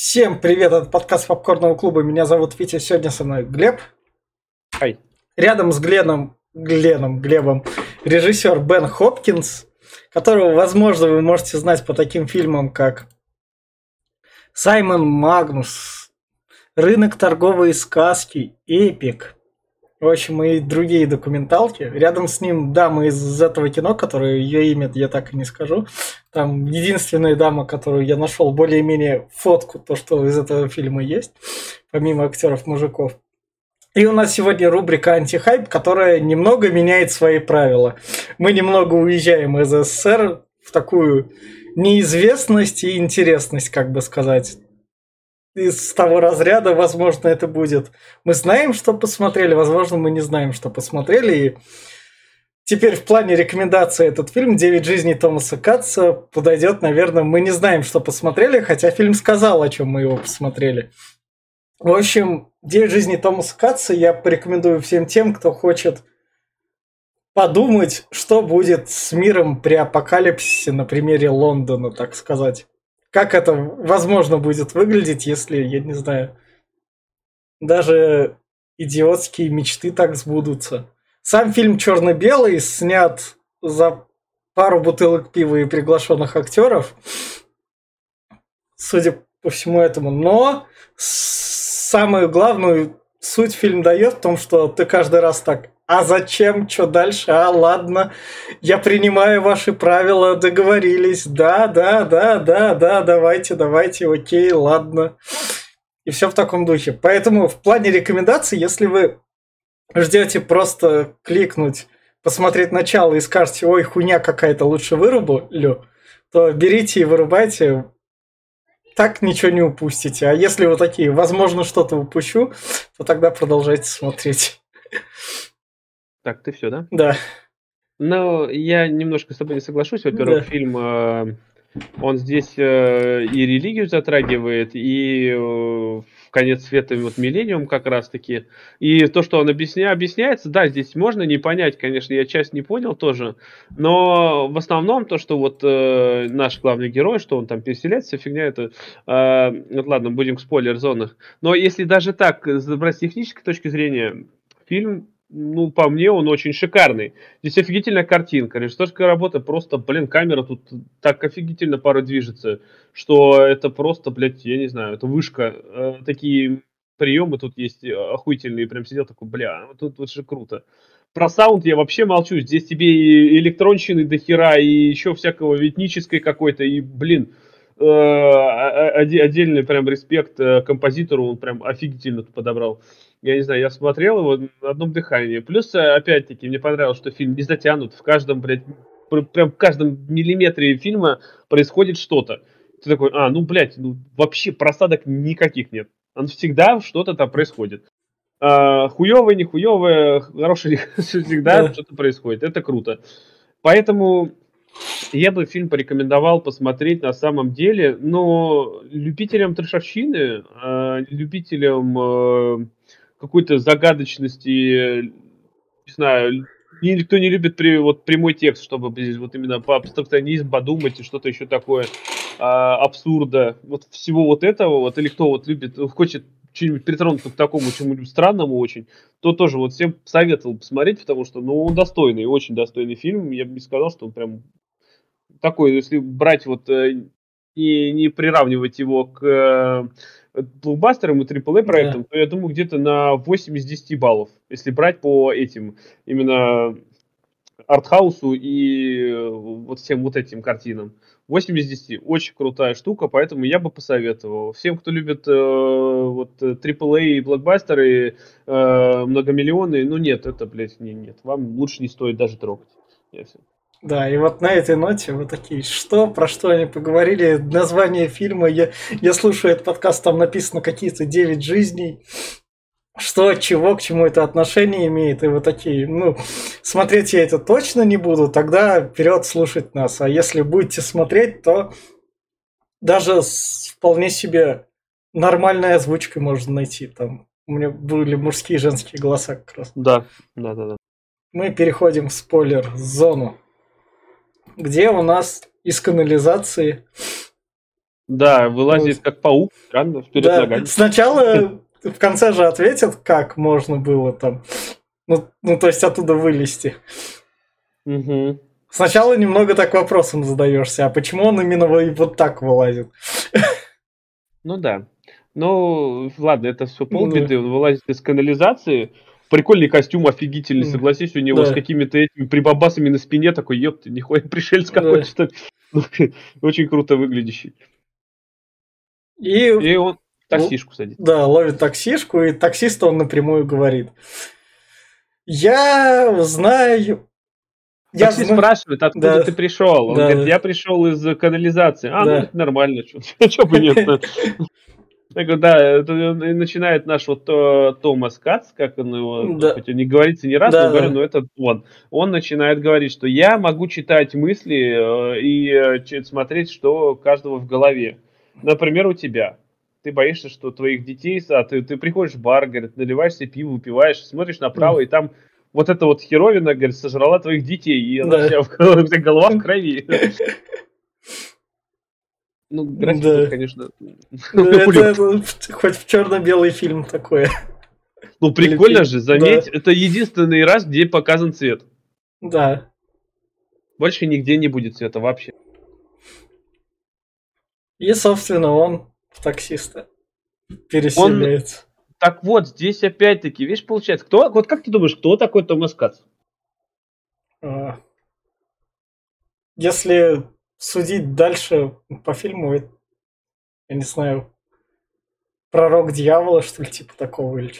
Всем привет, это подкаст Попкорного клуба. Меня зовут Витя, сегодня со мной Глеб. Хай. Рядом с Гленом, Гленом, Глебом, режиссер Бен Хопкинс, которого, возможно, вы можете знать по таким фильмам, как Саймон Магнус, Рынок торговой сказки, Эпик, в общем, и другие документалки. Рядом с ним дама из этого кино, которое ее имя я так и не скажу. Там единственная дама, которую я нашел более-менее фотку, то, что из этого фильма есть, помимо актеров-мужиков. И у нас сегодня рубрика «Антихайп», которая немного меняет свои правила. Мы немного уезжаем из СССР в такую неизвестность и интересность, как бы сказать из того разряда, возможно, это будет. Мы знаем, что посмотрели, возможно, мы не знаем, что посмотрели. И теперь в плане рекомендации этот фильм «Девять жизней Томаса Катца» подойдет, наверное, мы не знаем, что посмотрели, хотя фильм сказал, о чем мы его посмотрели. В общем, «Девять жизней Томаса Катца» я порекомендую всем тем, кто хочет подумать, что будет с миром при апокалипсисе на примере Лондона, так сказать как это возможно будет выглядеть, если, я не знаю, даже идиотские мечты так сбудутся. Сам фильм черно-белый снят за пару бутылок пива и приглашенных актеров, судя по всему этому. Но самую главную суть фильм дает в том, что ты каждый раз так а зачем? Что дальше? А, ладно, я принимаю ваши правила, договорились. Да, да, да, да, да, давайте, давайте, окей, ладно. И все в таком духе. Поэтому в плане рекомендаций, если вы ждете просто кликнуть, посмотреть начало и скажете, ой, хуйня какая-то, лучше вырублю, то берите и вырубайте, так ничего не упустите. А если вы такие, возможно, что-то упущу, то тогда продолжайте смотреть. Так, ты все, да? Да. Ну, я немножко с тобой не соглашусь. Во-первых, да. фильм, э, он здесь э, и религию затрагивает, и э, конец света вот миллениум как раз-таки. И то, что он объясня... объясняется, да, здесь можно не понять, конечно, я часть не понял тоже, но в основном то, что вот э, наш главный герой, что он там переселяется, фигня это, э, ладно, будем в спойлер-зонах. Но если даже так, брать с технической точки зрения, фильм ну, по мне, он очень шикарный. Здесь офигительная картинка, режиссерская работа, просто, блин, камера тут так офигительно порой движется, что это просто, блядь, я не знаю, это вышка. Э, такие приемы тут есть охуительные, прям сидел такой, бля, тут вот же круто. Про саунд я вообще молчу, здесь тебе и электронщины до хера, и еще всякого витнической какой-то, и, блин, э, отдельный прям респект э, композитору, он прям офигительно подобрал я не знаю, я смотрел его на одном дыхании. Плюс, э, опять-таки, мне понравилось, что фильм не затянут. В каждом, блядь, прям в каждом миллиметре фильма происходит что-то. Ты такой, а, ну, блядь, ну, вообще просадок никаких нет. Он всегда что-то там происходит. А, хуевое, не хуевое, хорошее, всегда да. что-то происходит. Это круто. Поэтому я бы фильм порекомендовал посмотреть на самом деле, но любителям трешовщины, а, любителям э, какой-то загадочности, не знаю, никто не любит при, вот прямой текст, чтобы вот именно по абстракционизм подумать и что-то еще такое а, абсурда. Вот всего вот этого, вот или кто вот любит, хочет что-нибудь притронуться к такому чему-нибудь странному очень, то тоже вот всем советовал посмотреть, потому что, ну, он достойный, очень достойный фильм. Я бы не сказал, что он прям такой, если брать вот э, и не приравнивать его к э, блокбастерам и AAA проектам, да. то я думаю, где-то на 8 из 10 баллов, если брать по этим именно артхаусу и э, вот всем вот этим картинам. 8 из 10. Очень крутая штука, поэтому я бы посоветовал. Всем, кто любит э, вот AAA и блокбастеры э, многомиллионные, ну нет, это, блядь, не, нет. Вам лучше не стоит даже трогать. Я все. Да, и вот на этой ноте вы такие, что, про что они поговорили, название фильма, я, я слушаю этот подкаст, там написано какие-то 9 жизней, что, чего, к чему это отношение имеет, и вы такие, ну, смотреть я это точно не буду, тогда вперед слушать нас, а если будете смотреть, то даже с вполне себе нормальной озвучкой можно найти, там, у меня были мужские и женские голоса как раз. Да, да, да, да. Мы переходим в спойлер-зону где у нас из канализации Да, вылазит вот. как паук, странно, вперед да. ногами. Сначала в конце же ответят, как можно было там. Ну, ну то есть оттуда вылезти. Угу. Сначала немного так вопросом задаешься, а почему он именно вот так вылазит? Ну да. Ну, ладно, это все полбеды. Он вылазит из канализации. Прикольный костюм, офигительный, согласись, у него да. с какими-то этими прибабасами на спине такой, ёпты, нихуя пришельц какой-то, что ли. Очень круто выглядящий. И, и он таксишку садит. Да, ловит таксишку, и таксист он напрямую говорит. Я знаю... Я Таксист знаю... спрашивает, откуда да. ты пришел. Он да. говорит, я пришел из канализации. А, ну, да. ну это нормально, что бы нет. Так, да, начинает наш вот Томас Кац, как он его, да. хоть он не говорится ни разу, да, говорю, да. но это он. Он начинает говорить, что я могу читать мысли э, и э, смотреть, что у каждого в голове. Например, у тебя. Ты боишься, что твоих детей, а ты, ты приходишь в бар, говорит, наливаешь себе пиво, выпиваешь, смотришь направо, и там вот эта вот херовина, говорит, сожрала твоих детей, и она вся, вся голова в крови. Ну, графика, да. конечно. Ну, это, хоть в черно-белый фильм такое. Ну, прикольно же, заметь, да. это единственный раз, где показан цвет. Да. Больше нигде не будет цвета вообще. И, собственно, он в таксиста переселяется. Он... Так вот, здесь опять-таки, видишь, получается, кто, вот как ты думаешь, кто такой Томас Кац? А... Если судить дальше по фильму, я не знаю, пророк дьявола, что ли, типа такого или?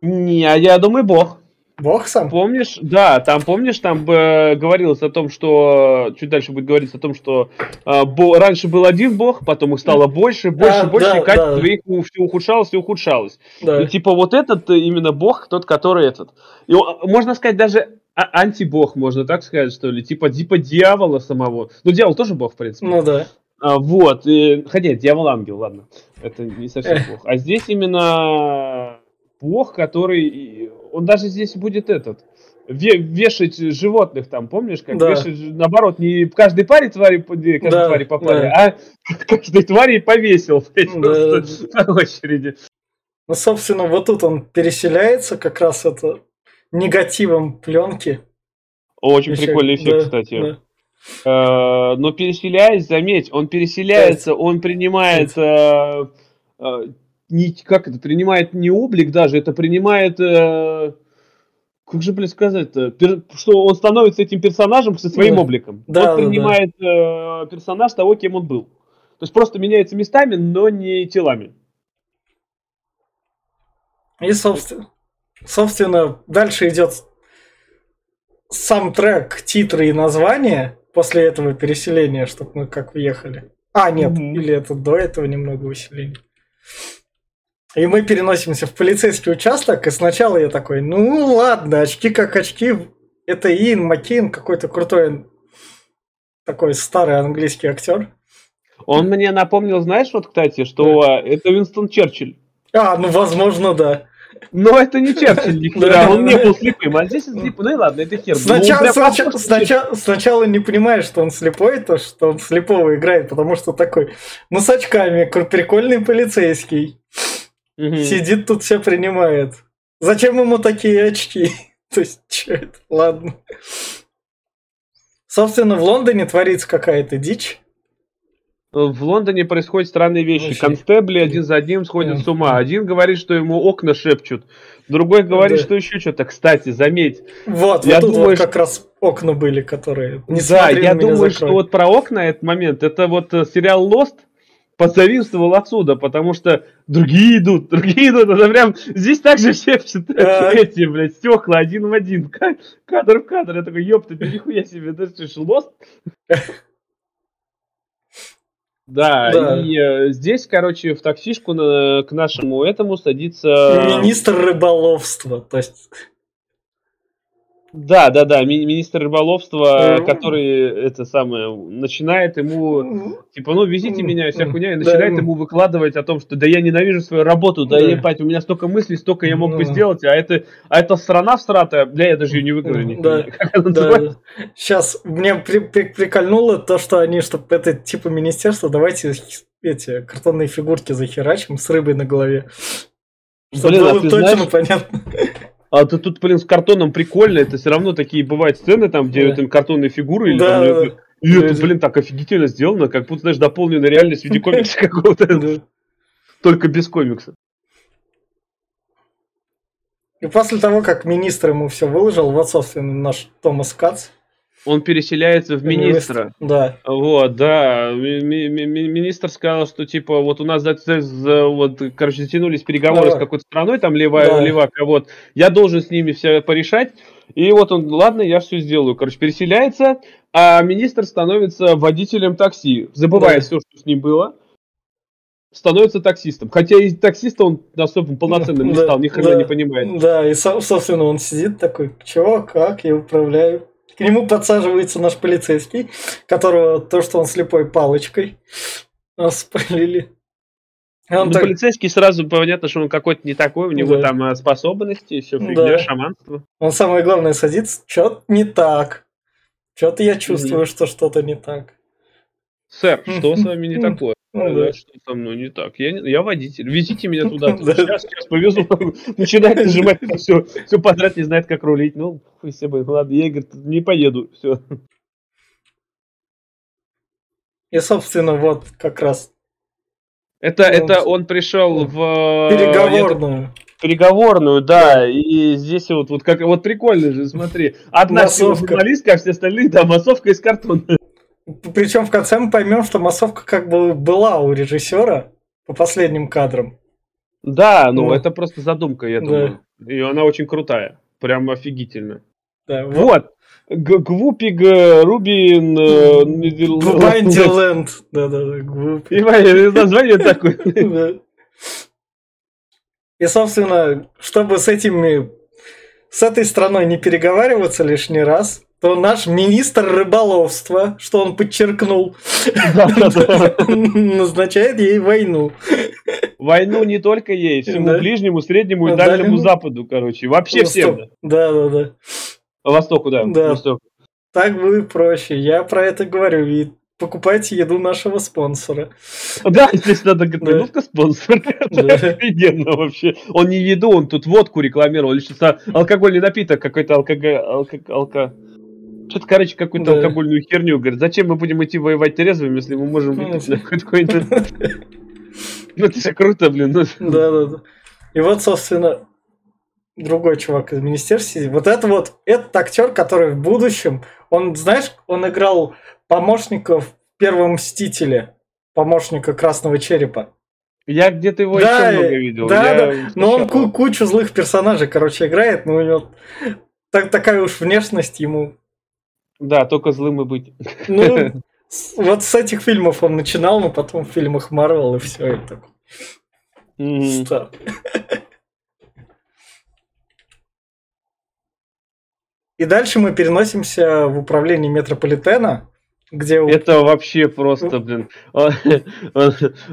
Не, а я думаю, бог. Бог сам? Помнишь, да, там, помнишь, там э, говорилось о том, что, чуть дальше будет говориться о том, что э, бо, раньше был один бог, потом их стало больше, больше, а, больше, да, и качество да. их все ухудшалось и ухудшалось. Да. И типа вот этот именно бог, тот, который этот. И, можно сказать, даже а, антибог, можно так сказать, что ли, типа, типа дьявола самого. Ну, дьявол тоже бог, в принципе. Ну да. А, вот, и, хотя дьявол ангел, ладно, это не совсем бог. А здесь именно бог, который, он даже здесь будет этот, вешать животных там, помнишь, как да. вешать, наоборот, не каждой паре твари, каждой да, твари по паре, да. а каждой твари повесил да. по очереди. Ну, собственно, вот тут он переселяется, как раз это негативом пленки. Очень Еще, прикольный эффект, да, кстати. Да. Э, но переселяясь, заметь, он переселяется, он принимает э, э, не, как это, принимает не облик даже, это принимает, э, как же, блядь, сказать-то, пер, что он становится этим персонажем со своим да. обликом. Да, он да, принимает да. Э, персонаж того, кем он был. То есть просто меняется местами, но не телами. И, собственно, собственно дальше идет сам трек, титры и название после этого переселения, чтобы мы как въехали. А, нет, mm-hmm. или это до этого немного выселения. И мы переносимся в полицейский участок, и сначала я такой, ну ладно, очки как очки, это Иэн Маккейн, какой-то крутой такой старый английский актер. Он мне напомнил, знаешь, вот, кстати, что да. это Винстон Черчилль. А, ну, возможно, да. Но это не Черчилль, никогда, он не был слепым, а здесь слепым, ну и ладно, это хер. Сначала, ну, сначала, сначала, сначала не понимаешь, что он слепой, то, что он слепого играет, потому что такой, ну с очками, прикольный полицейский. Угу. Сидит тут все принимает. Зачем ему такие очки? То есть, что это? Ладно. Собственно, в Лондоне творится какая-то дичь. В Лондоне происходят странные вещи. Констебли один за одним сходят с ума. Один говорит, что ему окна шепчут. Другой говорит, да. что еще что-то. Кстати, заметь. Вот, я вот тут думаю, вот как раз окна были, которые... Не да, я думаю, закрой. что вот про окна этот момент, это вот э, сериал Lost, позавидствовал отсюда, потому что другие идут, другие идут, это прям здесь также все эти, блядь, стекла один в один, кадр в кадр, я такой, ёпта, ты нихуя себе, ты что, лост? Да, да, и э, здесь, короче, в таксишку на, к нашему этому садится... Министр рыболовства, то есть да, да, да, ми- министр рыболовства, mm-hmm. который это самое начинает ему типа, ну везите меня, вся хуйня, и начинает ему выкладывать о том, что да я ненавижу свою работу, да, ебать, у меня столько мыслей, столько я мог бы сделать, а это, а это страна всратая, бля, я даже ее не выговорю. Да, да. Сейчас мне при- при- прикольнуло то, что они, чтобы это типа министерство, давайте эти картонные фигурки захерачим с рыбой на голове. Чтобы Блин, а было а точно знаешь, понятно. А ты тут, блин, с картоном прикольно, это все равно такие бывают сцены, там, где да. там картонные фигуры, или да, там, да. и да. это, блин, так офигительно сделано, как будто, знаешь, дополненная реальность в виде комикса какого-то. Только без комикса. И после того, как министр ему все выложил, вот, собственно, наш Томас Кац, он переселяется в министра. Да. Вот, да. Ми- ми- министр сказал, что типа вот у нас за, за, вот, короче, затянулись переговоры да. с какой-то страной, там левая, да. левака, вот. Я должен с ними все порешать. И вот он, ладно, я все сделаю. Короче, переселяется, а министр становится водителем такси. Забывает да. все, что с ним было. Становится таксистом. Хотя и таксиста он особо полноценным не стал, ни хрена не понимает. Да, и, собственно, он сидит такой, чего, как, я управляю. К нему подсаживается наш полицейский, которого то, что он слепой палочкой спалили. Он ну, так... полицейский сразу понятно, что он какой-то не такой, у него да. там э, способности, все фигня, да. шаманство. Он самое главное садится, что-то не так. Что-то я чувствую, mm-hmm. что что-то не так. Сэр, что с вами не такое? Ну, да. Что со мной не так? Я, я водитель. Везите меня туда. Сейчас, сейчас повезу. Начинает нажимать все, все подряд, не знает, как рулить. Ну, хуй себе, ладно, я, говорит, не поеду. Все. И, собственно, вот как раз. Это, он, это он пришел в... Переговорную. переговорную, да, и здесь вот, вот как вот прикольно же, смотри, одна журналистка, а все остальные, да, массовка из картона. Причем в конце мы поймем, что массовка как бы была у режиссера по последним кадрам. Да, ну, ну это просто задумка, я думаю. Да. И она очень крутая. Прям офигительно. Да, вот. вот. Гвупиг Рубин... Вайндиленд. Да-да-да, Гвупиг. Название такое. И, собственно, чтобы с этими... С этой страной не переговариваться лишний раз, то наш министр рыболовства, что он подчеркнул, назначает ей войну. Войну не только ей, всему Ближнему, Среднему и Дальнему Западу, короче. Вообще всем. Да, да, да. Востоку, да. Да. Так будет проще. Я про это говорю. И покупайте еду нашего спонсора. Да, здесь надо да. минутка спонсор. Офигенно вообще. Он не еду, он тут водку рекламировал. Что-то алкогольный напиток какой-то алкоголь. Что-то, короче, какую-то да. алкогольную херню. Говорит, зачем мы будем идти воевать трезвыми, если мы можем выпить какой-то... Ну, это все круто, блин. Ну. Да, да, да. И вот, собственно, другой чувак из министерства. Вот это вот, этот актер, который в будущем, он, знаешь, он играл помощника в первом Мстителе, помощника Красного Черепа. Я где-то его да, еще много видел. Да, я да. Но он ку- кучу злых персонажей, короче, играет, но у него так, такая уж внешность ему да, только злым и быть. Ну, вот с этих фильмов он начинал, но потом в фильмах Марвел и все, и так. Mm-hmm. И дальше мы переносимся в управление метрополитена, где... Это вообще просто, блин.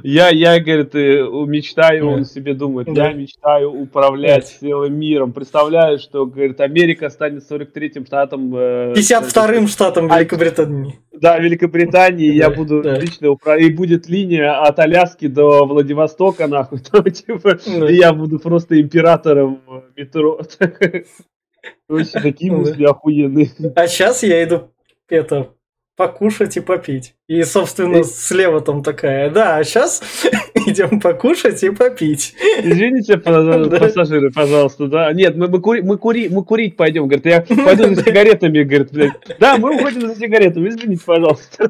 Я, я, говорит, мечтаю, он себе думает, я мечтаю управлять целым миром. Представляю, что, говорит, Америка станет 43-м штатом... 52-м э, штатом а, Великобритании. Да, Великобритании, я буду лично управлять. И будет линия от Аляски до Владивостока, нахуй. Типа, и я буду просто императором метро. Вообще такие мысли охуенные. А сейчас я иду это покушать и попить. И, собственно, слева там такая, да, а сейчас идем покушать и попить. Извините, пассажиры, пожалуйста, да. Нет, мы, мы, кури, мы, кури, мы курить пойдем, говорит, я пойду за сигаретами, говорит, блядь. Да, мы уходим за сигаретами, извините, пожалуйста.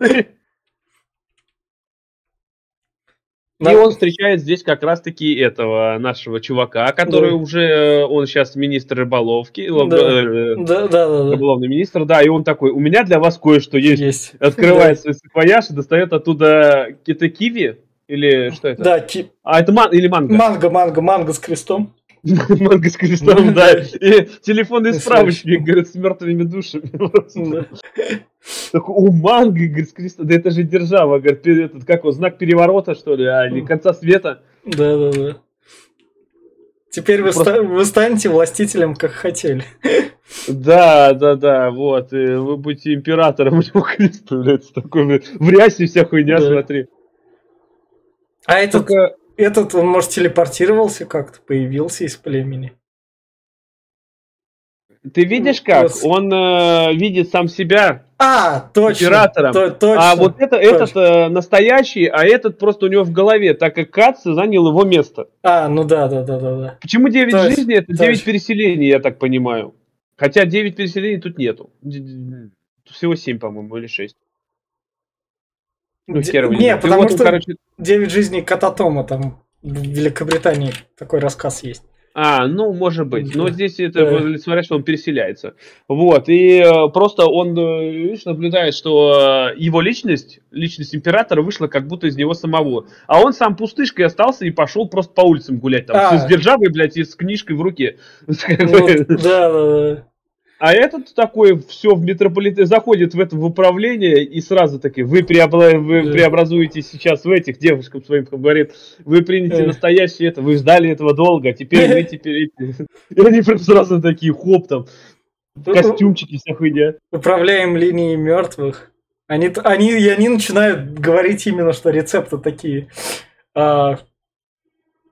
И он встречает здесь как раз-таки этого нашего чувака, который да. уже, э, он сейчас министр рыболовки, да. Э, да, да, да, рыболовный министр, да, и он такой, у меня для вас кое-что есть. есть. Открывает свой саквояж и достает оттуда какие-то киви, или что это? Да, ки... А, это ман... или манго? Манго, манго, манго с крестом. Манго с крестом, да. И телефонный справочник, говорит, с мертвыми душами. Такой, у манго, говорит, с крестом. Да это же держава, говорит, этот, как он, знак переворота, что ли, а, или конца света. Да, да, да. Теперь вы, Просто... вы станете властителем, как хотели. Да, да, да, вот. И вы будете императором у него крест, блядь, такой, в рясе вся хуйня, да. смотри. А этот, Только... этот, он, может, телепортировался как-то, появился из племени. Ты видишь как? Он э, видит сам себя а, точно, оператором. То, точно, а вот это, точно. этот э, настоящий, а этот просто у него в голове, так как Кац занял его место. А, ну да, да, да, да. да. Почему 9 точно, жизней? Это 9 точно. переселений, я так понимаю. Хотя 9 переселений тут нету. Всего 7, по-моему, или 6. Ну, хер Не, потому вот, что короче... 9 жизней Кататома там в Великобритании такой рассказ есть. А, ну, может быть. Но здесь это, да. смотря что он переселяется. Вот, и э, просто он, э, видишь, наблюдает, что э, его личность, личность императора вышла как будто из него самого. А он сам пустышкой остался и пошел просто по улицам гулять. Там, а. с державой, блядь, и с книжкой в руке. Ну, да, да, да. А этот такой все в метрополит заходит в это в управление и сразу таки вы, преобла... вы да. преобразуете сейчас в этих девушкам своим говорит, вы примете да. настоящее это, вы ждали этого долго, а теперь вы теперь и они прям сразу такие хоп там костюмчики вся хуйня. Управляем линией мертвых. Они, они, и они начинают говорить именно, что рецепты такие. А,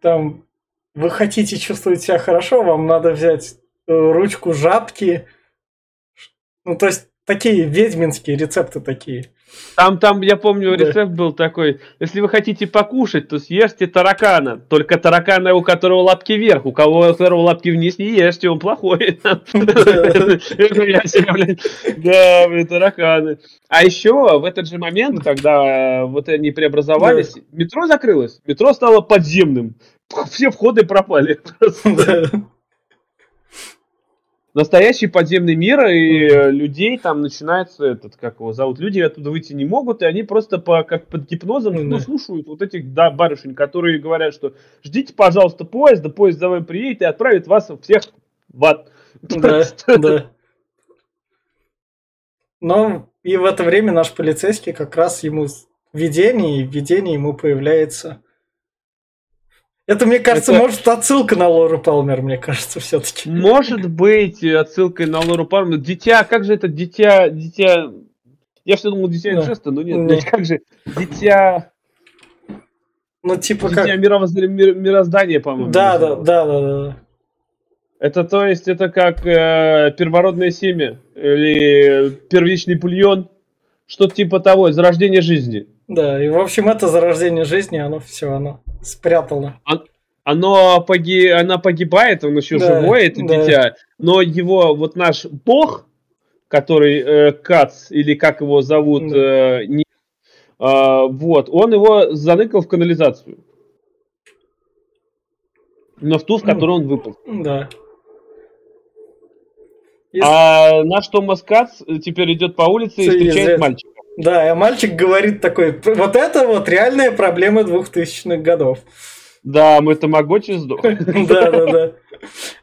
там, вы хотите чувствовать себя хорошо, вам надо взять э, ручку жабки, ну, то есть, такие ведьминские рецепты такие. Там, там, я помню, да. рецепт был такой. Если вы хотите покушать, то съешьте таракана. Только таракана, у которого лапки вверх. У кого у которого лапки вниз, не ешьте, он плохой. Да, тараканы. А еще в этот же момент, когда вот они преобразовались, метро закрылось. Метро стало подземным. Все входы пропали настоящий подземный мир, и mm людей там начинается этот, как его зовут, люди оттуда выйти не могут, и они просто по, как под гипнозом ну, слушают вот этих да, барышень, которые говорят, что ждите, пожалуйста, поезда, поезд за вами приедет и отправит вас всех в ад. Да, да. Но и в это время наш полицейский как раз ему видение, и в видении ему появляется это, мне кажется, это... может отсылка на Лору Палмер, мне кажется, все-таки. Может быть, отсылкой на Лору Палмер. Дитя, как же это дитя, дитя... Я все думал, дитя инжеста, но нет, нет, как же, дитя... Ну, типа дитя как... Мировоз... мироздания, по-моему. Да, да, да, да, да. Это то есть, это как э, первородное семя или первичный пульон, что-то типа того, зарождение жизни. Да, и в общем это зарождение жизни, оно все, оно спрятало. Оно поги... Она погибает, он еще да, живой, это да. дитя, но его вот наш бог, который э, Кац, или как его зовут, да. э, не, э, вот, он его заныкал в канализацию. Но в ту, в которую он выпал. Да. А наш Томас Кац теперь идет по улице и встречает мальчика. Да, и мальчик говорит такой, вот это вот реальная проблема двухтысячных годов. Да, мы тамагочи сдохли. Да, да, да.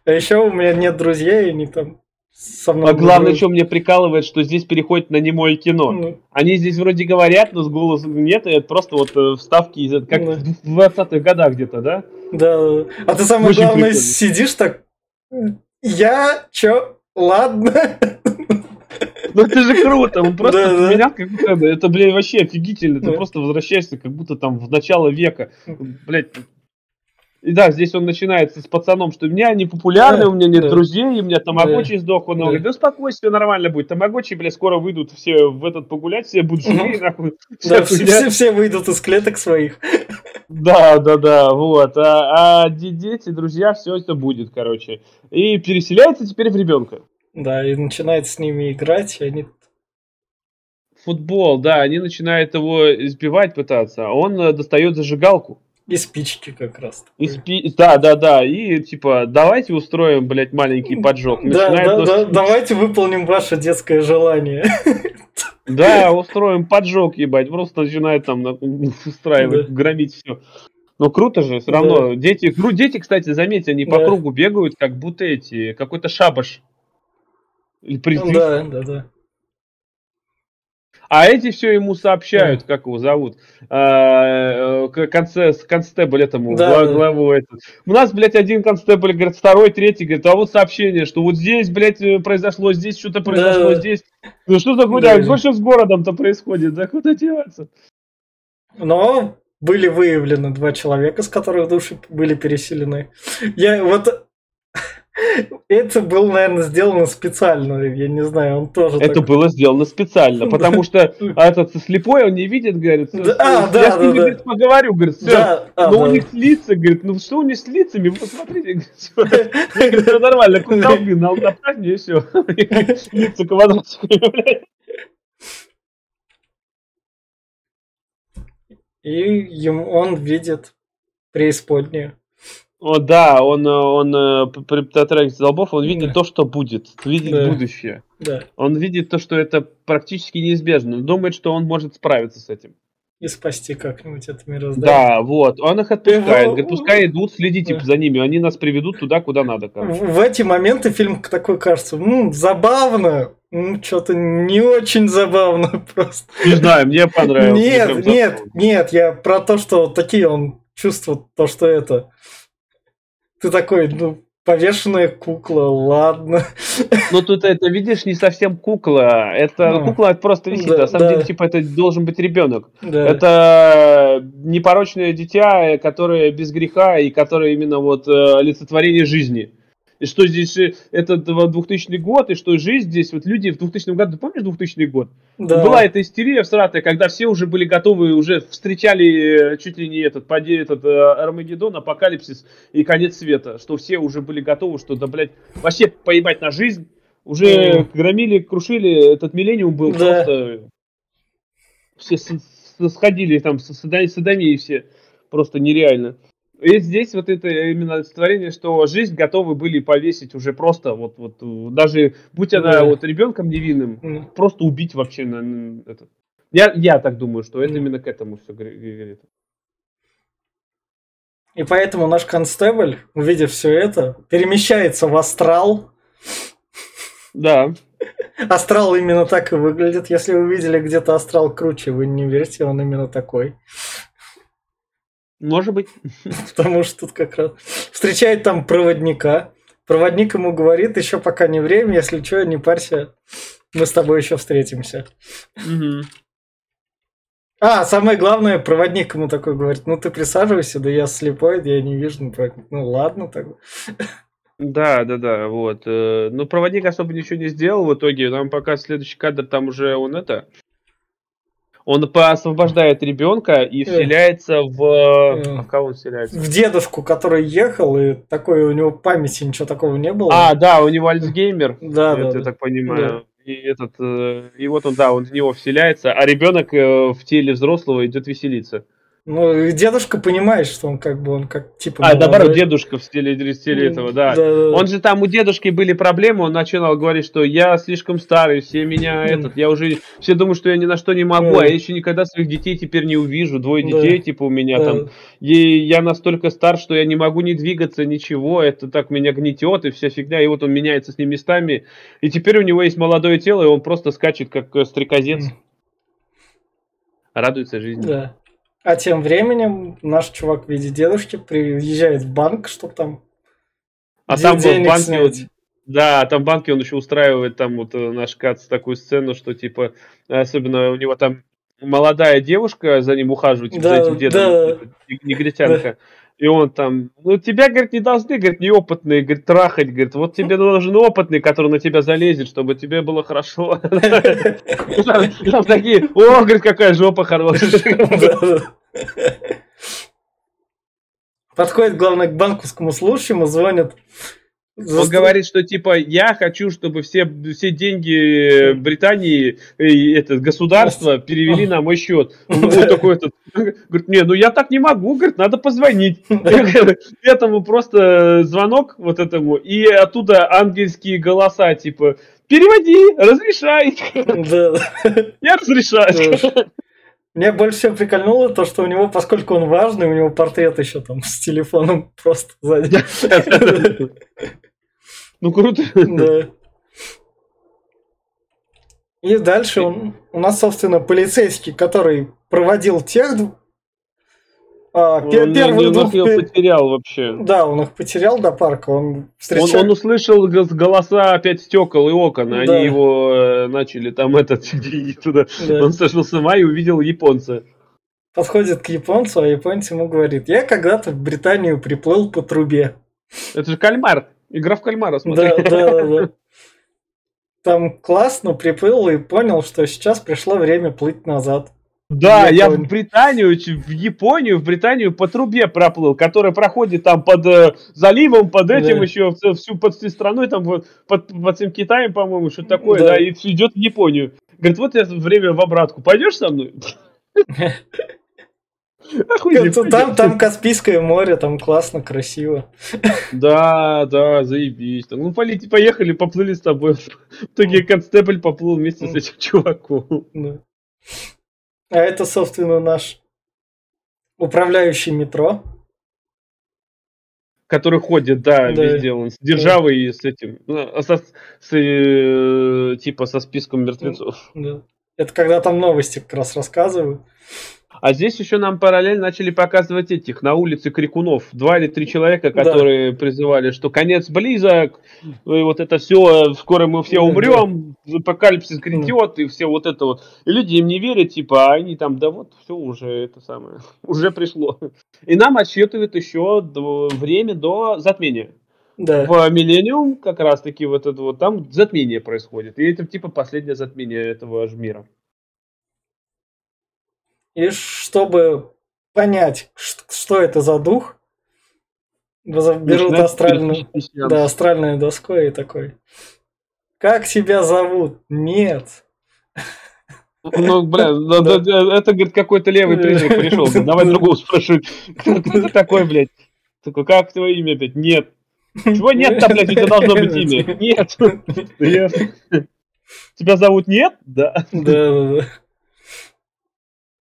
А еще у меня нет друзей, они там со мной. А главное, что мне прикалывает, что здесь переходит на немое кино. Ну. Они здесь вроде говорят, но с голосом нет, и это просто вот э, вставки из как ну. в 20-х годах где-то, да? Да. А ты самое Очень главное прикольно. сидишь так. Я чё? Ладно. Ну это же круто, он просто да, поменял, как будто это, блядь, вообще офигительно. Ты просто возвращаешься, как будто там в начало века. Блядь, и да, здесь он начинается с пацаном, что у меня не популярный, у меня нет друзей, у меня тамагочи сдох. Он говорит, да успокойся, все нормально будет. Тамагочи, блядь, скоро выйдут все в этот погулять, все будут живые, нахуй. Да, все, все выйдут из клеток своих. Да, да, да, вот. А, а дети, друзья, все это будет, короче. И переселяется теперь в ребенка. Да, и начинает с ними играть, и они... Футбол, да, они начинают его избивать пытаться, а он э, достает зажигалку. И спички как раз. И спи... Да, да, да. И типа, давайте устроим, блядь, маленький поджог. Да, да, да, давайте выполним ваше детское желание. Да, устроим поджог, ебать. Просто начинает там устраивать, да. громить все. Ну круто же, все равно. Да. Дети, дети, кстати, заметьте, они да. по кругу бегают, как будто эти, какой-то шабаш. Или призыв. Да, да, да. А эти все ему сообщают, да. как его зовут, а, э, конце, констебль этому, да, главу да. этот. У нас, блядь, один констебль, говорит, второй, третий, говорит, а вот сообщение, что вот здесь, блядь, э, произошло, здесь что-то произошло, да. здесь. Ну что за хуйня, да. что с городом-то происходит, да куда деваться? Но были выявлены два человека, с которых души были переселены. Я вот это было, наверное, сделано специально. Я не знаю, он тоже. Это так... было сделано специально, потому что этот слепой, он не видит, говорит. Да, да, я с ним, да, говорит, поговорю, говорит, все. Да, а, но да. у них лица, говорит, ну что у них с лицами? Вы посмотрите, говорит, все нормально, куда на направь мне все. Лица квадратиками, И ему, он видит преисподнюю. О, да, он, он э, при Птатрексе Долбов, он видит да. то, что будет, видит да. будущее. Да. Он видит то, что это практически неизбежно. Он думает, что он может справиться с этим. И спасти как-нибудь это мироздание. Да, вот. Он их отпускает. Говорит, пускай идут, следите да. за ними. Они нас приведут туда, куда надо. Короче. В, в эти моменты фильм такой кажется, ну, забавно, ну, что-то не очень забавно просто. Не знаю, мне понравилось. Нет, нет, нет, я про то, что такие он чувствует, то, что это ты такой, ну, повешенная кукла, ладно. Ну тут это, видишь, не совсем кукла. Это ну, кукла просто висит. Да, на самом да. деле, типа, это должен быть ребенок. Да. Это непорочное дитя, которое без греха и которое именно вот э, олицетворение жизни и что здесь это 2000 год, и что жизнь здесь, вот люди в 2000 году, помнишь 2000 год? Да. Была эта истерия всратая, когда все уже были готовы, уже встречали э, чуть ли не этот, поди, этот э, Армагеддон, апокалипсис и конец света, что все уже были готовы, что, да, блядь, вообще поебать на жизнь, уже mm. громили, крушили, этот миллениум был да. просто... Все сходили там, садами и все, просто нереально. И здесь вот это именно олицетворение, что жизнь готовы были повесить уже просто, вот, вот даже будь она да. вот ребенком невинным, mm. просто убить вообще на, это. Я, я так думаю, что это mm. именно к этому все говорит. И поэтому наш констебль, увидев все это, перемещается в астрал. Да. Астрал именно так и выглядит. Если вы видели где-то астрал круче, вы не верите, он именно такой. Может быть. Потому что тут как раз встречает там проводника. Проводник ему говорит, еще пока не время, если что, не парься, мы с тобой еще встретимся. Угу. А, самое главное, проводник ему такой говорит, ну ты присаживайся, да я слепой, я не вижу, ну, ну ладно тогда. Да, да, да, вот. Э, ну, проводник особо ничего не сделал в итоге. Нам пока следующий кадр, там уже он это он освобождает ребенка и вселяется в... А в кого он вселяется? В дедушку, который ехал, и такой у него памяти ничего такого не было. А, да, у него Альцгеймер. Да, да. Я так понимаю. И этот, э, и вот он, да, он в него вселяется, а ребенок э, в теле взрослого идет веселиться. Ну, дедушка понимает, что он как бы, он как типа... А, наоборот, дедушка в стиле, в стиле этого, да. да. Он же там, у дедушки были проблемы, он начинал говорить, что я слишком старый, все меня этот, я уже, все думают, что я ни на что не могу, а я еще никогда своих детей теперь не увижу, двое детей, да. типа, у меня да. там, и я настолько стар, что я не могу не двигаться, ничего, это так меня гнетет, и вся фигня, и вот он меняется с ними местами, и теперь у него есть молодое тело, и он просто скачет, как э, стрекозец. Радуется жизни. Да. А тем временем наш чувак в виде дедушки приезжает в банк, чтобы там а там в банке снять. Да, там в банке он еще устраивает там вот э, наш Кац такую сцену, что типа, особенно у него там молодая девушка за ним ухаживает, типа, да, за этим дедом, да. негритянка. Да. И он там, ну тебя, говорит, не должны, говорит, неопытные, говорит, трахать, говорит, вот тебе нужен опытный, который на тебя залезет, чтобы тебе было хорошо. Там такие, о, говорит, какая жопа хорошая. Подходит, главное, к банковскому служащему, звонит, он говорит, что типа я хочу, чтобы все, все деньги Британии и это государство перевели на мой счет. Он такой этот, говорит, не, ну я так не могу, говорит, надо позвонить. Этому просто звонок вот этому, и оттуда ангельские голоса, типа, переводи, разрешай. Я разрешаю. Мне больше всего прикольнуло то, что у него, поскольку он важный, у него портрет еще там с телефоном просто сзади. Ну круто. Да. И дальше он, у нас, собственно, полицейский, который проводил тех а, он, первых он, двух... их потерял вообще. Да, он их потерял до парка. Он, встречал... он, он услышал голоса опять стекол и окон, да. они его э, начали там этот туда. Да. Он сошел с ума и увидел японца. подходит к японцу, а японец ему говорит, я когда-то в Британию приплыл по трубе. Это же кальмар. Игра в кальмара, смотри. Да, да, да. Там классно приплыл и понял, что сейчас пришло время плыть назад. Да, я в Британию, в Японию, в Британию по трубе проплыл, которая проходит там под э, заливом, под этим да. еще, всю под всей страной, там вот, под, под всем Китаем, по-моему, что такое, да. да, и идет в Японию. Говорит, вот я время в обратку, пойдешь со мной? Там, там Каспийское море, там классно, красиво. Да, да, заебись. Ну, полети, поехали, поплыли с тобой. В итоге констебль поплыл вместе с этим чуваком. А это, собственно, наш управляющий метро. Который ходит, да, да. везде он с державой и с этим, ну, со, с, э, типа со списком мертвецов. Да. Это когда там новости как раз рассказывают. А здесь еще нам параллельно начали показывать этих на улице крикунов. Два или три человека, которые да. призывали, что конец близок, и вот это все, скоро мы все умрем, апокалипсис грядет, и все вот это вот. И люди им не верят, типа, а они там, да вот, все уже это самое, уже пришло. И нам отсчитывают еще время до затмения. Да. В Миллениум как раз таки вот это вот там затмение происходит. И это типа последнее затмение этого же мира. И чтобы понять, что это за дух, берут астральную, да, астральную доску и такой. Как тебя зовут? Нет. Ну, блин, да. это, говорит, какой-то левый призрак пришел. Давай другого спрошу. Кто ты такой, блядь? Такой, как твое имя, блядь? Нет. Чего нет-то, блядь, у тебя должно быть имя? Нет. Тебя зовут Нет? Да. Да, да, да.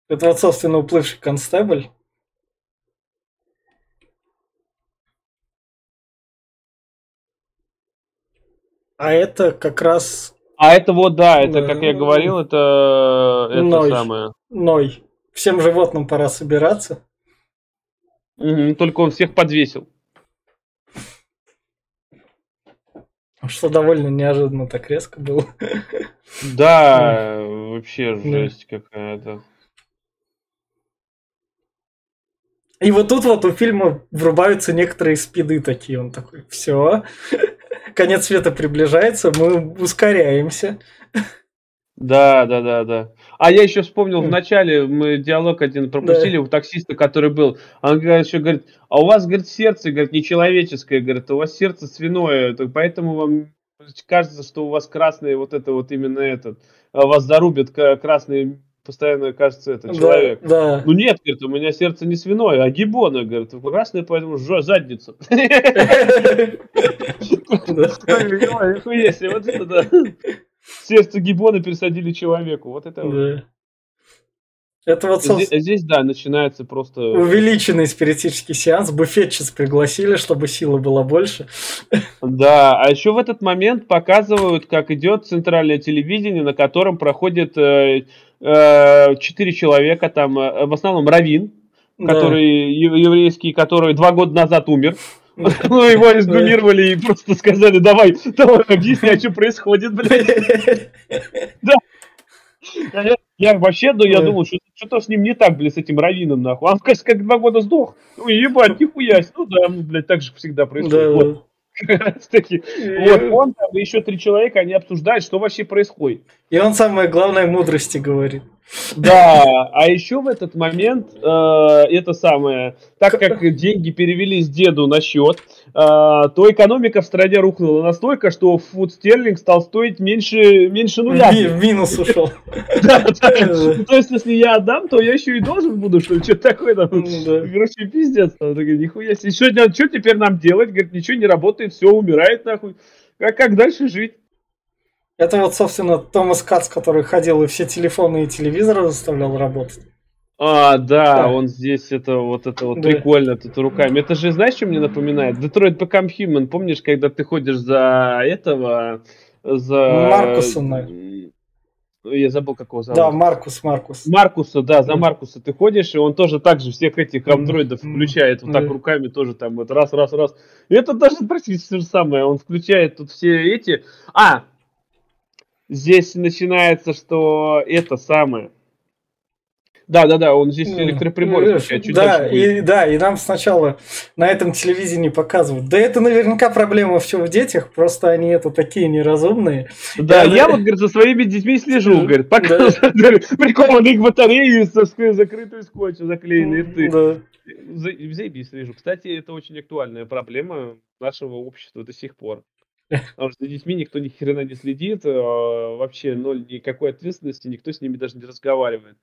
Это вот, собственно, уплывший констебль. А это как раз... А это вот, да, это, как я говорил, это, это Ной. самое. Ной. Всем животным пора собираться. Угу, только он всех подвесил. Что довольно неожиданно так резко было. Да, вообще жесть какая-то. И вот тут вот у фильма врубаются некоторые спиды такие. Он такой, все, конец света приближается, мы ускоряемся. Да, да, да, да. А я еще вспомнил, в начале мы диалог один пропустили да. у таксиста, который был. Он еще говорит, а у вас, говорит, сердце, говорит, нечеловеческое, говорит, у вас сердце свиное, поэтому вам кажется, что у вас красный вот это вот именно этот, а вас зарубят красный постоянно кажется это человек. Да, да. Ну нет, говорит, у меня сердце не свиное, а гибоны, говорит, красное, поэтому жжё задницу. Вот это да. Сердце гибона пересадили человеку. Вот это Это вот, здесь, здесь, да, начинается просто... Увеличенный спиритический сеанс. Буфетчиц пригласили, чтобы сила была больше. Да, а еще в этот момент показывают, как идет центральное телевидение, на котором проходит Э, четыре человека, там э, в основном Равин, да. который еврейский, который два года назад умер. Ну, его резгумировали и просто сказали, давай, давай, объясни, что происходит, блядь. Да. Я, вообще, ну, я думал, что что-то с ним не так, блядь, с этим Равином, нахуй. Он, кажется, как два года сдох. Ну, ебать, нихуя. Ну, да, ну, блядь, так же всегда происходит. Вот он там еще три человека, они обсуждают, что вообще происходит. И он самое главное мудрости говорит. Да, а еще в этот момент э, это самое, так как деньги перевелись деду на счет, то экономика в стране рухнула настолько, что фуд стерлинг стал стоить меньше, меньше нуля. В минус ушел. Ну, то есть, если я отдам, то я еще и должен буду, что ли, что-то такое там. Короче, пиздец. Нихуя себе. Что теперь нам делать? Говорит, ничего не работает, все, умирает нахуй. Как дальше жить? Это вот, собственно, Томас Кац, который ходил и все телефоны и телевизоры заставлял работать. А, да, да, он здесь это вот это вот да. прикольно тут руками. Это же, знаешь, что мне напоминает? Detroit Become Human. Помнишь, когда ты ходишь за этого, за... Маркуса, я забыл, как его зовут. Да, Маркус, Маркус. Маркуса, да, за Маркуса ты ходишь, и он тоже так же всех этих андроидов включает, вот так руками тоже там вот раз, раз, раз. И это даже практически то же самое, он включает тут все эти... А, здесь начинается, что это самое. Да, да, да, он здесь электроприбор включает. Чуть да, и, да, и нам сначала на этом телевидении показывают. Да это наверняка проблема все в детях, просто они это такие неразумные. Да, я, я вот, говорит, за своими детьми слежу, говорит, показывают прикованные к батарее со закрытой скотчем заклеенные ты. Да. Заебись слежу. Кстати, это очень актуальная проблема нашего общества до сих пор. Потому что за детьми никто ни хрена не следит, а, вообще ноль никакой ответственности, никто с ними даже не разговаривает.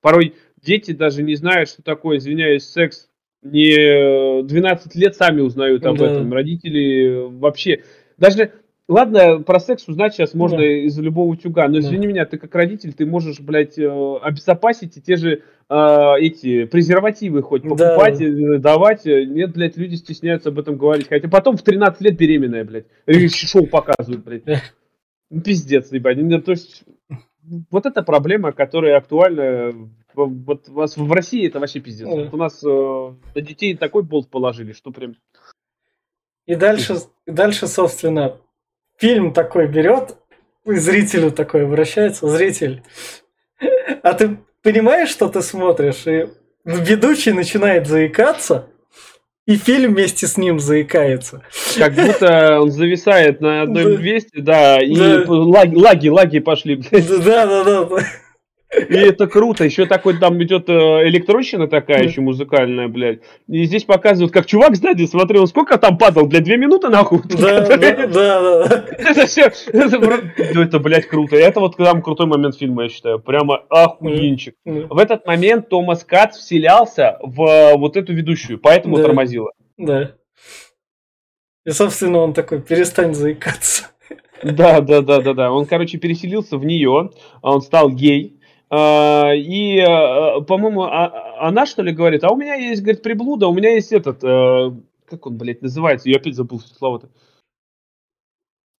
Порой дети даже не знают, что такое, извиняюсь, секс. Не 12 лет сами узнают об да. этом. Родители вообще... Даже Ладно, про секс узнать сейчас можно да. из любого утюга, но извини да. меня, ты как родитель, ты можешь, блядь, э, обезопасить и те же э, эти презервативы хоть покупать, да. давать. Нет, блядь, люди стесняются об этом говорить. Хотя потом в 13 лет беременная, блядь. Шоу показывают, блядь. Ну, пиздец, ебать. Ну, то есть, вот эта проблема, которая актуальна вот у вас в России это вообще пиздец. Вот у нас э, на детей такой болт положили, что прям. И дальше, и дальше, собственно, фильм такой берет, и зрителю такой обращается, зритель. А ты понимаешь, что ты смотришь, и ведущий начинает заикаться, и фильм вместе с ним заикается. Как будто он зависает на одном месте, да, и лаги, лаги, лаги пошли. Да, да, да. И это круто. Еще такой там идет э, электронщина такая еще музыкальная, блядь. И здесь показывают, как чувак сзади смотрел, сколько там падал, блядь, две минуты нахуй. Да, да, да. Это все, ну, это, блядь, круто. И это вот там крутой момент фильма, я считаю. Прямо охуенчик. В этот момент Томас Кац вселялся в э, вот эту ведущую, поэтому тормозила. Да. И, собственно, он такой, перестань заикаться. Да, да, да, да, да. Он, короче, переселился в нее, а он стал гей, и, а, по-моему, а, она что ли говорит, а у меня есть, говорит, приблуда, у меня есть этот, э, как он, блядь, называется, я опять забыл слово-то.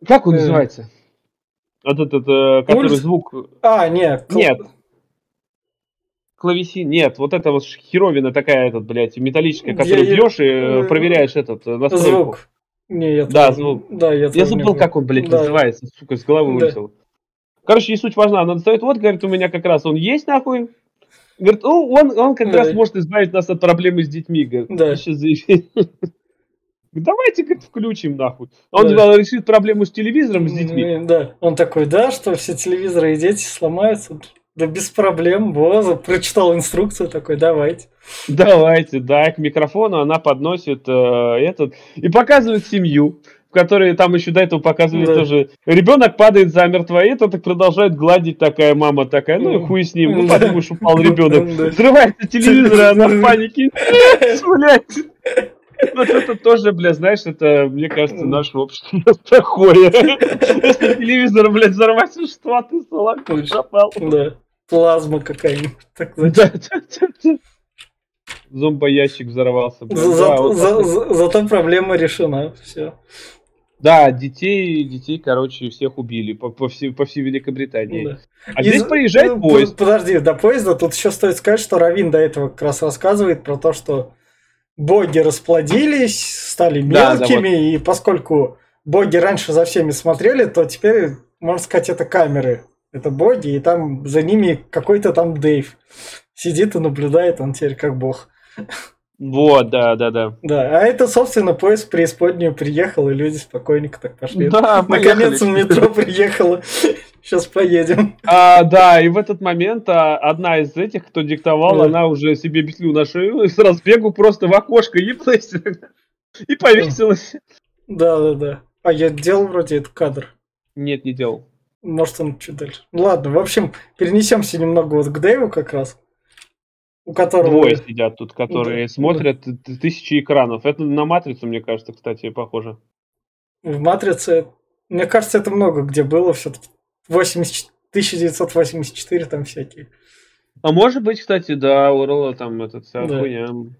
Как он э. называется? Вот этот, э, который звук... А, нет. Нет. Клавесин, нет, вот это вот херовина такая, этот, блядь, металлическая, которую я, бьешь и проверяешь этот настройку. Звук. Не, я да, звук. Да, я, я забыл, как он, блядь, да. называется, сука, с головы да. вылетел. Короче, не суть важна. Она достает, вот, говорит, у меня как раз он есть, нахуй. Говорит, ну, он, он как да. раз может избавить нас от проблемы с детьми. Говорит, да. Сейчас Давайте, говорит, включим, нахуй. Он да. решит проблему с телевизором, с детьми. Да, он такой, да, что все телевизоры и дети сломаются. Да без проблем, Боза прочитал инструкцию такой, давайте. Давайте, да, к микрофону она подносит э, этот и показывает семью в которой там еще до этого показывали да. тоже. Ребенок падает замертво, и это так продолжает гладить такая мама такая, ну и хуй с ним, ну подумаешь, упал ребенок. Взрывается телевизор, она в панике. Блять. Вот это тоже, бля, знаешь, это, мне кажется, наше общество такое. Если телевизор, блядь, взорвать, что ты салат пропал. Да, плазма какая-нибудь. Да, да, да. Зомбоящик взорвался. За, да, вот за, за, зато проблема решена. Все. Да, детей, детей, короче, всех убили по, по, всей, по всей Великобритании. Да. А Из... здесь проезжает ну, поезд. Подожди, до поезда тут еще стоит сказать, что Равин до этого как раз рассказывает про то, что боги расплодились, стали мелкими, да, да, вот. и поскольку боги раньше за всеми смотрели, то теперь, можно сказать, это камеры. Это боги, и там за ними какой-то там Дейв сидит и наблюдает, он теперь как бог. Вот, да, да, да. Да, а это, собственно, поезд в преисподнюю приехал, и люди спокойненько так пошли. Да, Наконец метро приехало. Сейчас поедем. А, да, и в этот момент а, одна из этих, кто диктовал, да. она уже себе петлю на шею и с разбегу просто в окошко еблась и повесилась. Да, да, да. А я делал вроде этот кадр. Нет, не делал. Может, он чуть дальше. Ладно, в общем, перенесемся немного вот к Дэйву как раз у которого... Двое сидят тут, которые да. смотрят тысячи экранов. Это на «Матрицу», мне кажется, кстати, похоже. В «Матрице», мне кажется, это много где было все-таки. 80... 1984 там всякие. А может быть, кстати, да, у Рола там этот вся да. хуйня. Ну,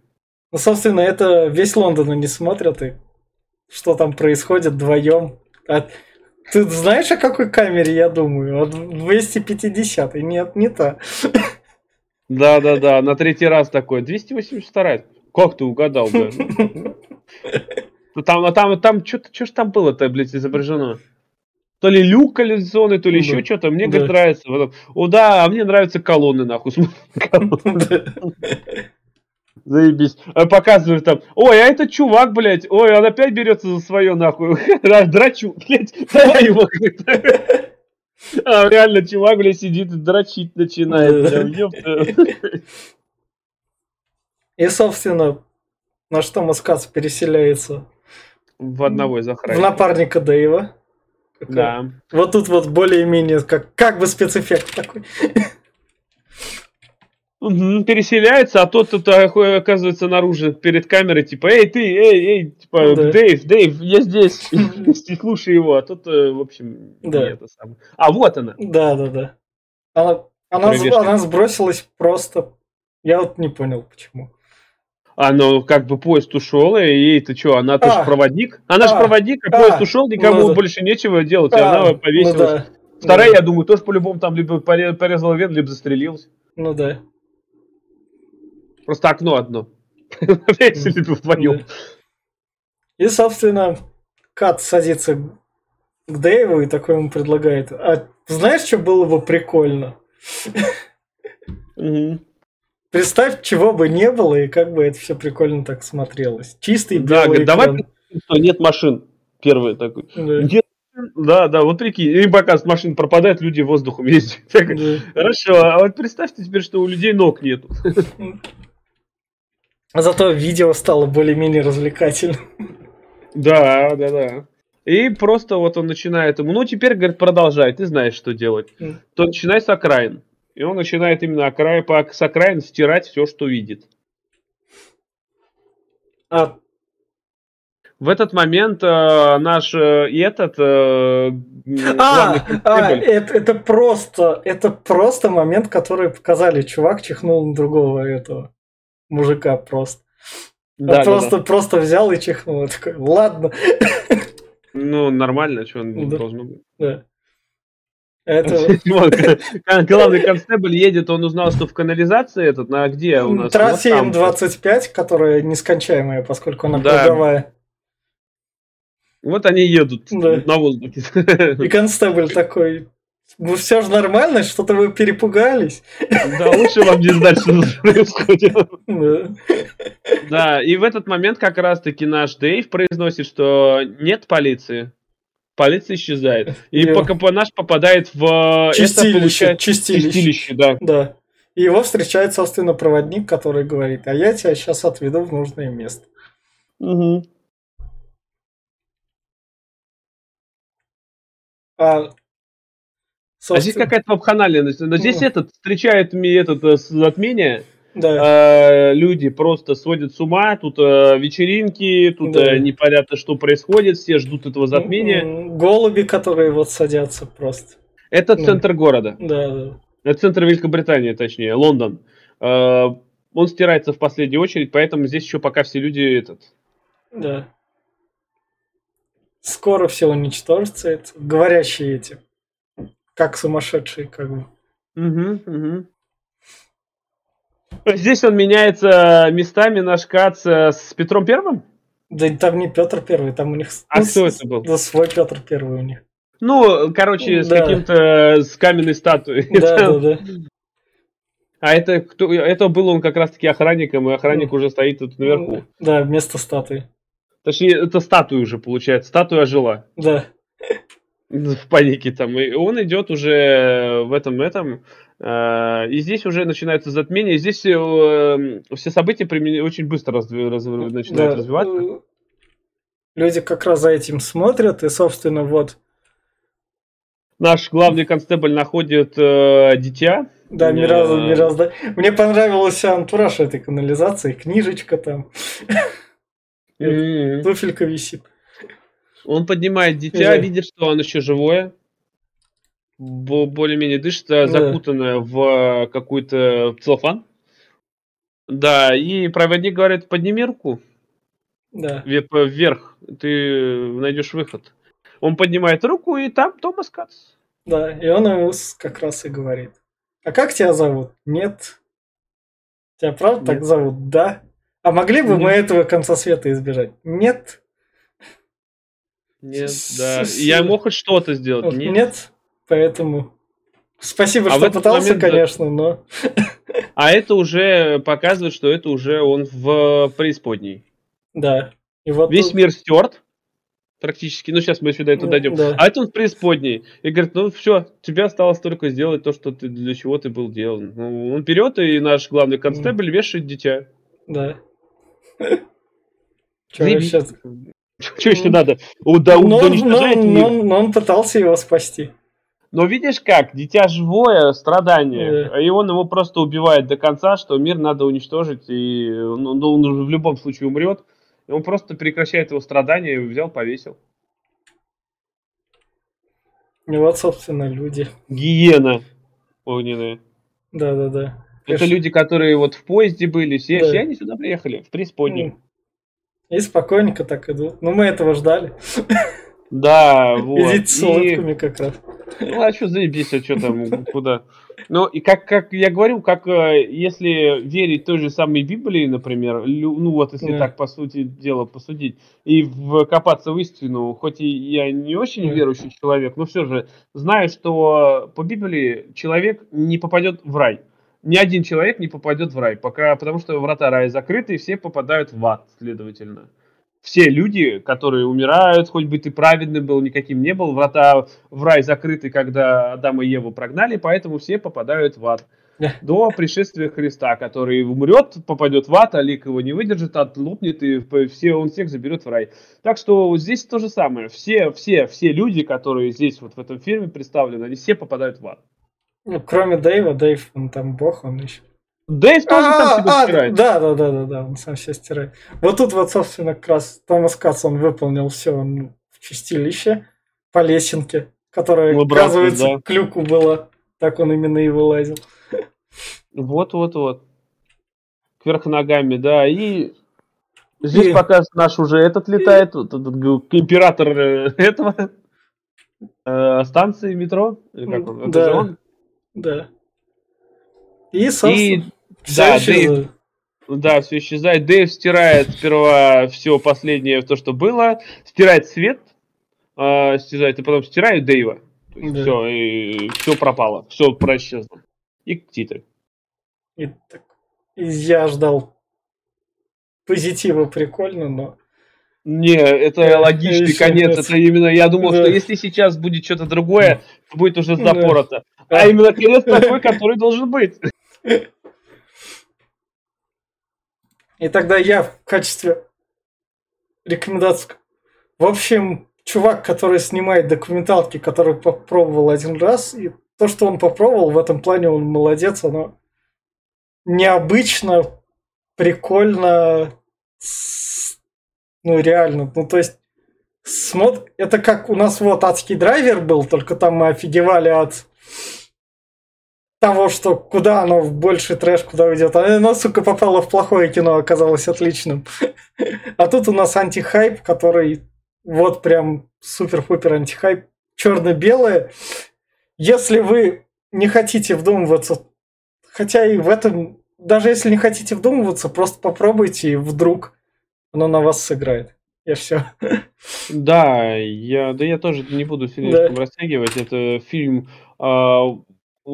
собственно, это весь Лондон не смотрят, и что там происходит вдвоем. А ты знаешь, о какой камере я думаю? О 250 Нет, не та. Да-да-да, на третий раз такой. 282 Как ты угадал, блядь? Ну там, а там, там, что ж там было-то, блядь, изображено? то ли люк коллекционный, то ли еще что-то. Мне, говорит, нравится. О, да, а мне нравятся колонны, нахуй. Заебись. А показывают там, ой, а это чувак, блядь, ой, он опять берется за свое, нахуй. Драчу, блядь, давай его. А реально чувак, блядь, сидит и дрочить начинает. И, собственно, на что Маскац переселяется? В одного из охранников. В напарника Дэйва. Да. Вот тут вот более-менее как, как бы спецэффект такой. Переселяется, а тот тут оказывается наружу перед камерой, типа, эй, ты, эй, эй, типа, ну да. Дэйв, Дэйв, я здесь, слушай его, а тот, э, в общем, да. не это самое. А, вот она. Да, да, да. Она, она, она сбросилась просто, я вот не понял, почему. А, ну, как бы поезд ушел, и ей ты что, она тоже а, проводник? Она а, же проводник, а, а поезд ушел, никому ну, больше нечего делать, а, и она повесилась. Ну, да. Вторая, ну, я думаю, тоже по-любому там либо порезала вен, либо застрелилась. Ну да. Просто окно одно. Если вдвоем. И, собственно, Кат садится к Дэйву и такой ему предлагает. А знаешь, что было бы прикольно? Представь, чего бы не было, и как бы это все прикольно так смотрелось. Чистый белый Да, давай, что нет машин. Первый такой. Нет да, да, вот прикинь, и показ машин пропадает, люди воздухом ездят. Хорошо, а вот представьте теперь, что у людей ног нету. А зато видео стало более-менее развлекательным. Да, да, да. И просто вот он начинает ему, ну теперь, говорит, продолжай, ты знаешь, что делать. Mm. То начинай с окраин. И он начинает именно окраин, по, с окраин стирать все, что видит. А... В этот момент э, наш э, и этот э, а, а это, это просто это просто момент, который показали. Чувак чихнул на другого этого мужика просто. Да, да, просто, да. просто взял и чихнул. Я такой, ладно. Ну, нормально, что он да. должен быть. Да. Это... Главный констебль едет, он узнал, что в канализации этот, на где у нас? Трассе М25, которая нескончаемая, поскольку она круговая. Вот они едут на воздухе. И констебль такой, ну все же нормально, что-то вы перепугались. Да, лучше вам не знать, что происходит. Да, и в этот момент как раз-таки наш Дэйв произносит, что нет полиции. Полиция исчезает. И пока наш попадает в... Чистилище. Чистилище. Чистилище, да. Да. И его встречает, собственно, проводник, который говорит, а я тебя сейчас отведу в нужное место. Угу. А Собственно. А здесь какая-то вапханалия. Но здесь ну. этот встречает мне этот э, затмение. Да. Э, люди просто сводят с ума, тут э, вечеринки, тут да. э, непонятно, что происходит, все ждут этого затмения. Голуби, которые вот садятся просто. Это ну. центр города. Да, да. Это центр Великобритании, точнее, Лондон. Э, он стирается в последнюю очередь, поэтому здесь еще пока все люди этот. Да. Скоро все уничтожится, это говорящие эти как сумасшедший, как бы. Угу, угу. Здесь он меняется местами наш Кац э, с Петром Первым? Да там не Петр Первый, там у них а ну, кто это был? Да, свой Петр Первый у них. Ну, короче, с да. каким-то с каменной статуей. Да, да, да. А это кто? Это был он как раз-таки охранником, и охранник уже стоит тут наверху. Да, вместо статуи. Точнее, это статуя уже получается. Статуя жила. Да в панике там, и он идет уже в этом этом, э, и здесь уже начинается затмение, и здесь э, все события очень быстро раз, раз, начинают да. развиваться. Люди как раз за этим смотрят, и, собственно, вот. Наш главный констебль находит э, дитя. Да, Мираз, Мираз, да. Мне понравился антураж этой канализации, книжечка там. Туфелька висит. Он поднимает дитя, Жаль. видит, что он еще живое. Более-менее дышит, да. закутанное в какой-то целлофан. Да, и проводник говорит, подними руку. Да. Вверх, ты найдешь выход. Он поднимает руку, и там Томас Кац. Да, и он ему как раз и говорит. А как тебя зовут? Нет. Тебя правда Нет. так зовут? Да. А могли бы Нет. мы этого конца света избежать? Нет. Нет, да. Я мог хоть что-то сделать. Нет. Нет, поэтому спасибо, а что пытался, момент... конечно, но... А это уже показывает, что это уже он в преисподней. Да. И вот Весь тут... мир стерт, практически. Ну, сейчас мы сюда это дойдем. Да. А это он в преисподней. И говорит, ну все, тебе осталось только сделать то, что ты для чего ты был делан. Ну, он берет, и наш главный констебль вешает дитя. Да. Что еще? Что еще надо? Но, но, но он пытался его спасти. Но видишь как, дитя живое, страдание, yeah. и он его просто убивает до конца, что мир надо уничтожить, и ну, ну он уже в любом случае умрет. И он просто прекращает его страдания и взял, повесил. И вот, собственно, люди. Гиена огненная. Да-да-да. Это Конечно. люди, которые вот в поезде были, все, да. все они сюда приехали, в преисподнюю. И спокойненько так идут. Ну, мы этого ждали. Да, вот. Идите с улыбками как раз. Ну, а что заебись, а что там, куда? Ну, и как, как я говорю, как э, если верить той же самой Библии, например, ну вот если yeah. так по сути дела посудить, и вкопаться в истину, хоть и я не очень yeah. верующий человек, но все же знаю, что по Библии человек не попадет в рай. Ни один человек не попадет в рай, пока, потому что врата рая закрыты, и все попадают в ад, следовательно все люди, которые умирают, хоть бы ты праведным был, никаким не был, врата в рай закрыты, когда Адама и Еву прогнали, поэтому все попадают в ад. До пришествия Христа, который умрет, попадет в ад, а лик его не выдержит, отлупнет, и все, он всех заберет в рай. Так что здесь то же самое. Все, все, все люди, которые здесь вот в этом фильме представлены, они все попадают в ад. Ну, кроме Дэйва, Дэйв, он там бог, он еще Дэйв тоже сам себя стирает. Да, да, да, да, да, он сам себя стирает. Вот тут вот, собственно, как раз Томас Кац, он выполнил все он в чистилище по лесенке, которая, оказывается, да. клюку была. Так он именно и вылазил. Вот-вот-вот. Кверх ногами, да. И здесь и... пока наш уже этот летает, и... вот этот император э, этого э, станции метро. Или как он? Это да. он? Да. И, собственно... И да, Дэйв, да, все исчезает. Дэйв стирает сперва все последнее, то, что было, стирает свет, э, стирает, и потом стирает Дэйва. Да. Все, и все пропало, все происчезло. И титры. И, так, я ждал позитива прикольно, но... Не, это э, логичный конец. Это именно, я думал, что если сейчас будет что-то другое, то будет уже запорото. А именно конец такой, который должен быть. И тогда я в качестве рекомендации... В общем, чувак, который снимает документалки, который попробовал один раз, и то, что он попробовал, в этом плане он молодец, оно необычно, прикольно, ну реально, ну то есть смотр... это как у нас вот адский драйвер был, только там мы офигевали от того, что куда оно в больший трэш, куда уйдет. А оно, сука, попало в плохое кино, оказалось отличным. А тут у нас антихайп, который вот прям супер-пупер антихайп. Черно-белое. Если вы не хотите вдумываться, хотя и в этом, даже если не хотите вдумываться, просто попробуйте, и вдруг оно на вас сыграет. И все. Да, я, да я тоже не буду сильно да. растягивать. Это фильм а,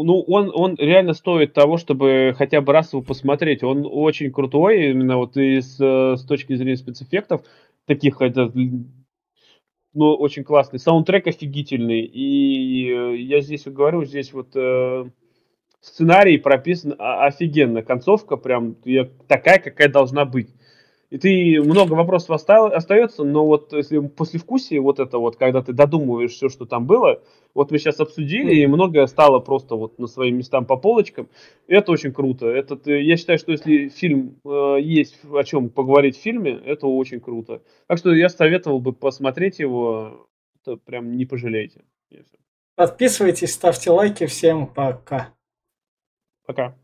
ну, он, он реально стоит того, чтобы хотя бы раз его посмотреть. Он очень крутой, именно вот и с, с точки зрения спецэффектов, таких, это, ну, очень классный. Саундтрек офигительный. И э, я здесь говорю, здесь вот э, сценарий прописан офигенно. Концовка прям такая, какая должна быть. И ты много вопросов остав, остается, но вот если после вкусия вот это вот, когда ты додумываешь все, что там было, вот мы сейчас обсудили, и многое стало просто вот на своим местам по полочкам. Это очень круто. Это, я считаю, что если фильм э, есть о чем поговорить в фильме, это очень круто. Так что я советовал бы посмотреть его. Это прям не пожалеете. Подписывайтесь, ставьте лайки. Всем пока. Пока.